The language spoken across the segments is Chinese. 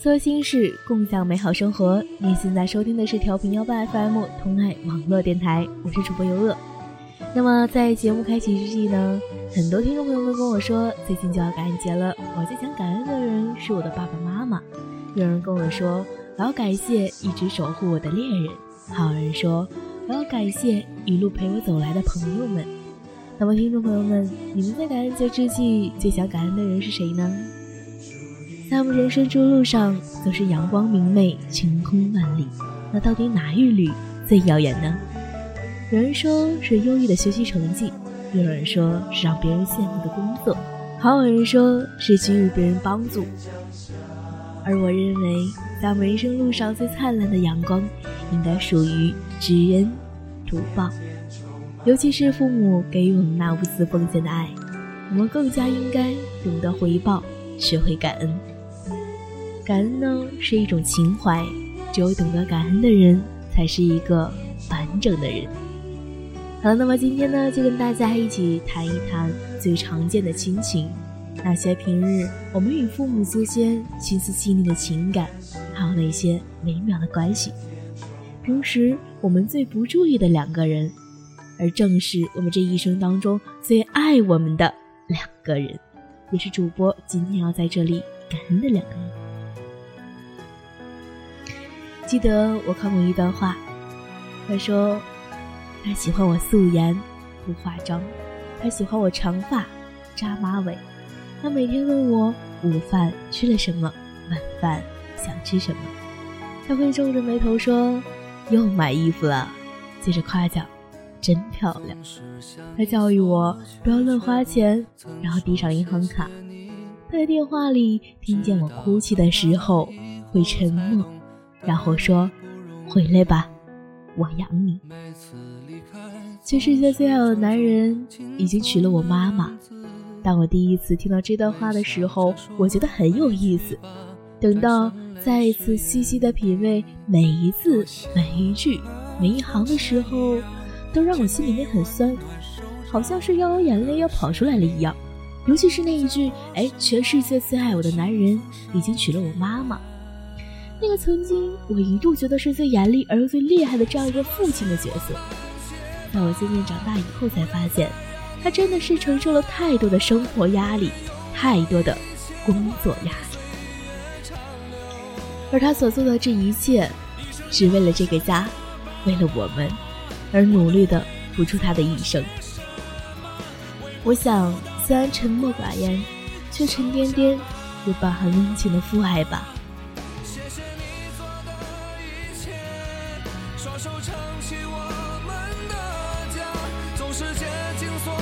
说心事，共享美好生活。你现在收听的是调频幺八 FM 同爱网络电台，我是主播尤乐。那么在节目开启之际呢，很多听众朋友们跟我说，最近就要感恩节了，我最想感恩的人是我的爸爸妈妈。有人跟我说，我要感谢一直守护我的恋人；还有人说，我要感谢一路陪我走来的朋友们。那么听众朋友们，你们在感恩节之际最想感恩的人是谁呢？在我们人生之路上，总是阳光明媚，晴空万里。那到底哪一缕最耀眼呢？有人说是优异的学习成绩，又有人说是让别人羡慕的工作，还有人说是给予别人帮助。而我认为，在我们人生路上最灿烂的阳光，应该属于知恩图报。尤其是父母给予我们那无私奉献的爱，我们更加应该懂得回报，学会感恩。感恩呢是一种情怀，只有懂得感恩的人，才是一个完整的人。好了，那么今天呢，就跟大家一起谈一谈最常见的亲情，那些平日我们与父母之间心思细腻的情感，还有那些微妙的关系，平时我们最不注意的两个人，而正是我们这一生当中最爱我们的两个人，也是主播今天要在这里感恩的两个人。记得我看过一段话，他说：“他喜欢我素颜不化妆，他喜欢我长发扎马尾，他每天问我午饭吃了什么，晚饭想吃什么。他会皱着眉头说又买衣服了，接着夸奖真漂亮。他教育我不要乱花钱，然后递上银行卡。他在电话里听见我哭泣的时候会沉默。”然后说：“回来吧，我养你。”全世界最好的男人已经娶了我妈妈。当我第一次听到这段话的时候，我觉得很有意思。等到再一次细细的品味每一字、每一句、每一行的时候，都让我心里面很酸，好像是要有眼泪要跑出来了一样。尤其是那一句：“哎，全世界最爱我的男人已经娶了我妈妈。”那个曾经我一度觉得是最严厉而又最厉害的这样一个父亲的角色，在我渐渐长大以后才发现，他真的是承受了太多的生活压力，太多的工作压力，而他所做的这一切，只为了这个家，为了我们，而努力的付出他的一生。我想，虽然沉默寡言，却沉甸甸又饱含温情的父爱吧。双手撑起我们的家总是竭尽所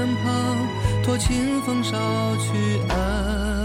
身旁，托清风捎去安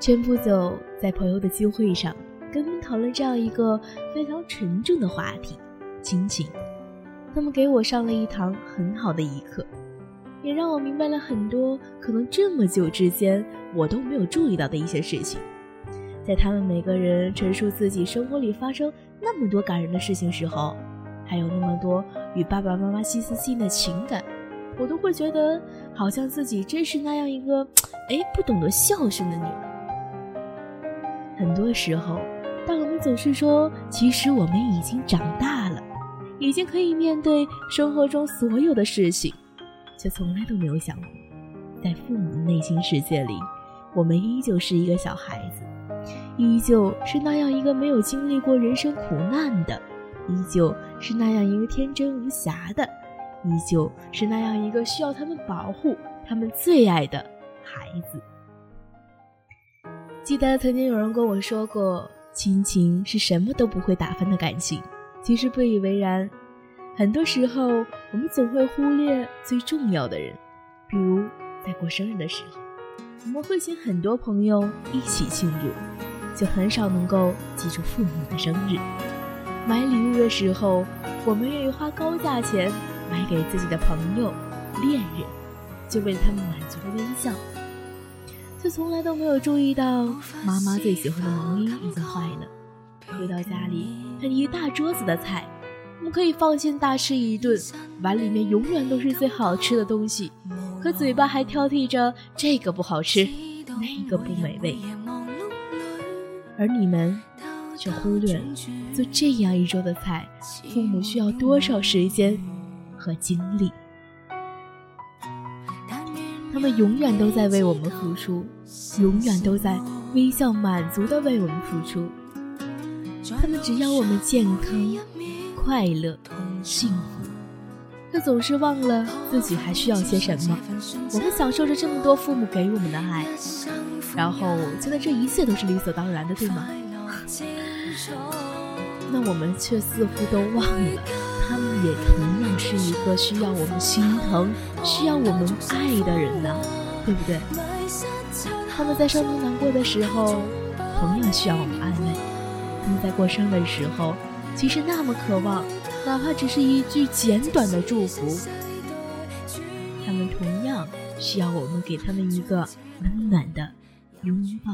前不久在朋友的聚会上，跟他们讨论这样一个非常沉重的话题——亲情。他们给我上了一堂很好的一课，也让我明白了很多可能这么久之间我都没有注意到的一些事情。在他们每个人陈述自己生活里发生那么多感人的事情时候，还有那么多与爸爸妈妈细思细的情感，我都会觉得好像自己真是那样一个，哎，不懂得孝顺的女儿。很多时候，当我们总是说其实我们已经长大了，已经可以面对生活中所有的事情，却从来都没有想过，在父母的内心世界里，我们依旧是一个小孩子。依旧是那样一个没有经历过人生苦难的，依旧是那样一个天真无瑕的，依旧是那样一个需要他们保护、他们最爱的孩子。记得曾经有人跟我说过，亲情是什么都不会打翻的感情。其实不以为然，很多时候我们总会忽略最重要的人，比如在过生日的时候，我们会请很多朋友一起庆祝。就很少能够记住父母的生日。买礼物的时候，我们愿意花高价钱买给自己的朋友、恋人，就为他们满足的微笑。却从来都没有注意到妈妈最喜欢的毛衣已经坏了。回到家里，看一大桌子的菜，我们可以放心大吃一顿，碗里面永远都是最好吃的东西，可嘴巴还挑剔着这个不好吃，那个不美味。而你们却忽略了做这样一桌的菜，父母需要多少时间和精力？他们永远都在为我们付出，永远都在微笑满足的为我们付出。他们只要我们健康、快乐、幸福，却总是忘了自己还需要些什么。我们享受着这么多父母给我们的爱。然后觉得这一切都是理所当然的，对吗？那我们却似乎都忘了，他们也同是一个需要我们心疼、需要我们爱的人呢，对不对？他们在生病难过的时候，同样需要我们安慰；他们在过生日的时候，其实那么渴望，哪怕只是一句简短的祝福。他们同样需要我们给他们一个温暖的。拥抱。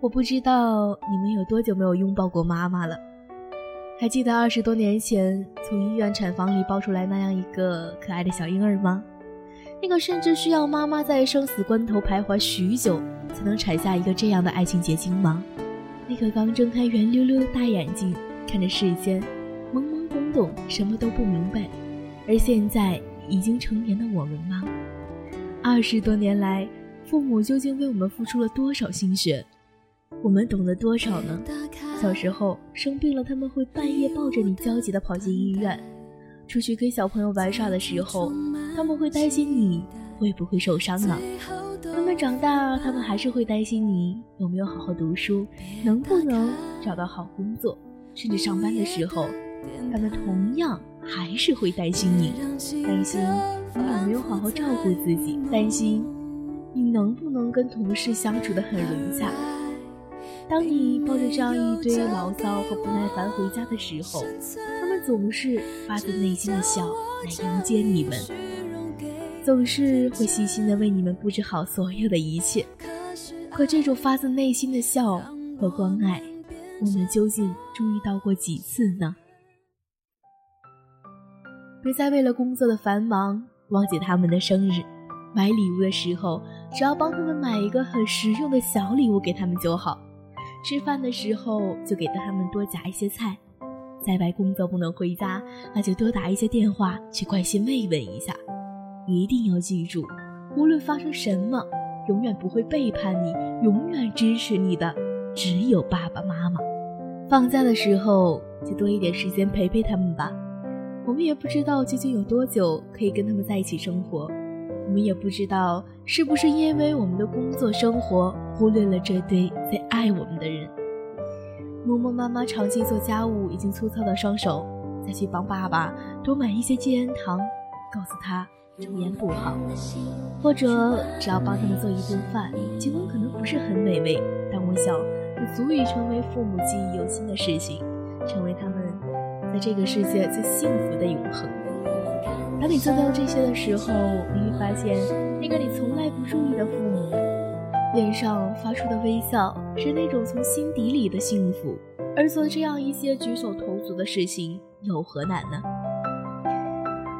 我不知道你们有多久没有拥抱过妈妈了。还记得二十多年前从医院产房里抱出来那样一个可爱的小婴儿吗？那个甚至需要妈妈在生死关头徘徊许久才能产下一个这样的爱情结晶吗？那个刚睁开圆溜溜的大眼睛看着世间，懵懵懂懂什么都不明白，而现在已经成年的我们吗？二十多年来，父母究竟为我们付出了多少心血？我们懂得多少呢？小时候生病了，他们会半夜抱着你焦急地跑进医院；出去跟小朋友玩耍的时候，他们会担心你会不会受伤呢？慢慢长大，他们还是会担心你有没有好好读书，能不能找到好工作，甚至上班的时候，他们同样还是会担心你，担心。你有没有好好照顾自己？担心你能不能跟同事相处的很融洽？当你抱着这样一堆牢骚和不耐烦回家的时候，他们总是发自内心的笑来迎接你们，总是会细心的为你们布置好所有的一切。可这种发自内心的笑和关爱，我们究竟注意到过几次呢？别再为了工作的繁忙。忘记他们的生日，买礼物的时候，只要帮他们买一个很实用的小礼物给他们就好。吃饭的时候就给他们多夹一些菜，在外工作不能回家，那就多打一些电话去关心慰问一下。一定要记住，无论发生什么，永远不会背叛你，永远支持你的只有爸爸妈妈。放假的时候就多一点时间陪陪他们吧。我们也不知道究竟有多久可以跟他们在一起生活，我们也不知道是不是因为我们的工作生活忽略了这对最爱我们的人。默默妈妈长期做家务，已经粗糙的双手再去帮爸爸多买一些戒烟糖，告诉他抽烟不好，或者只要帮他们做一顿饭，尽管可能不是很美味，但我想这足以成为父母记忆犹新的事情，成为他们在这个世界最幸福的永恒。当你做到这些的时候，你会发现，那个你从来不注意的父母，脸上发出的微笑是那种从心底里的幸福。而做这样一些举手投足的事情，有何难呢？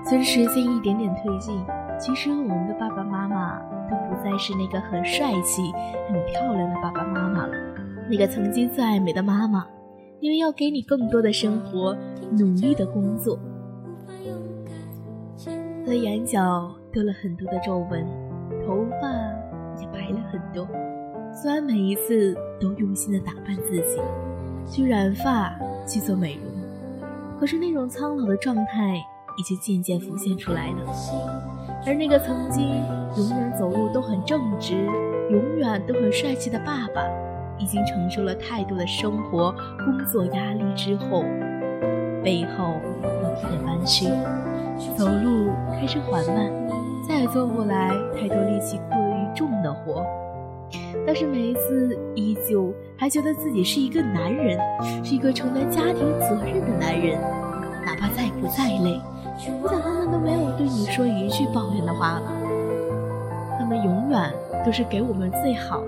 随着时间一点点推进，其实我们的爸爸妈妈都不再是那个很帅气、很漂亮的爸爸妈妈了，那个曾经最爱美的妈妈，因为要给你更多的生活，努力的工作。他的眼角多了很多的皱纹，头发也白了很多。虽然每一次都用心的打扮自己，去染发，去做美容，可是那种苍老的状态已经渐渐浮现出来了。而那个曾经永远走路都很正直、永远都很帅气的爸爸，已经承受了太多的生活、工作压力之后，背后有点弯曲。走路开始缓慢，再也做不来太多力气过于重的活。但是每一次，依旧还觉得自己是一个男人，是一个承担家庭责任的男人。哪怕再苦再累，我想他们都没有对你说一句抱怨的话吧。他们永远都是给我们最好的。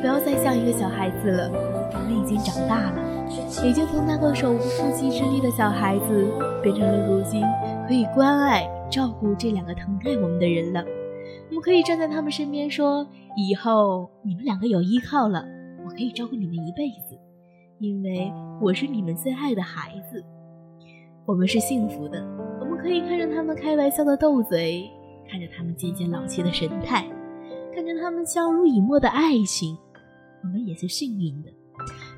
不要再像一个小孩子了，我们已经长大了。已经从那个手无缚鸡之力的小孩子，变成了如今可以关爱、照顾这两个疼爱我们的人了。我们可以站在他们身边说：“以后你们两个有依靠了，我可以照顾你们一辈子，因为我是你们最爱的孩子。我们是幸福的，我们可以看着他们开玩笑的斗嘴，看着他们渐渐老去的神态，看着他们相濡以沫的爱情，我们也是幸运的。”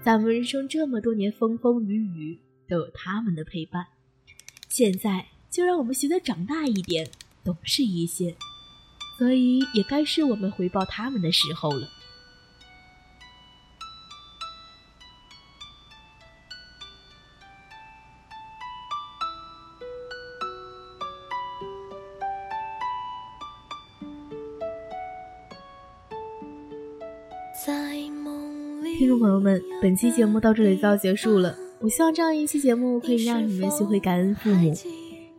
在我们人生这么多年风风雨雨，都有他们的陪伴。现在就让我们学得长大一点，懂事一些，所以也该是我们回报他们的时候了。在听众朋友们，本期节目到这里就要结束了。我希望这样一期节目可以让你们学会感恩父母，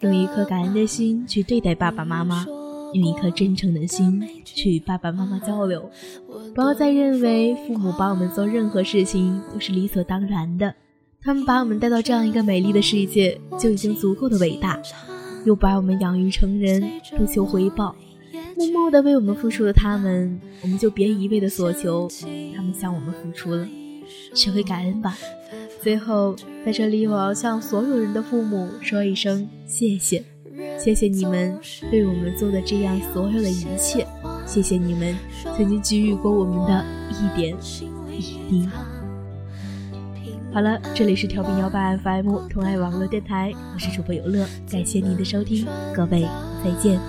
用一颗感恩的心去对待爸爸妈妈，用一颗真诚的心去与爸爸妈妈交流。不要再认为父母帮我们做任何事情都是理所当然的，他们把我们带到这样一个美丽的世界就已经足够的伟大，又把我们养育成人，不求回报。默默的为我们付出的他们，我们就别一味的索求他们向我们付出了，学会感恩吧。最后，在这里我要向所有人的父母说一声谢谢，谢谢你们对我们做的这样所有的一切，谢谢你们曾经给予过我们的一点一滴。好了，这里是调频幺八 FM 同爱网络电台，我是主播游乐，感谢您的收听，各位再见。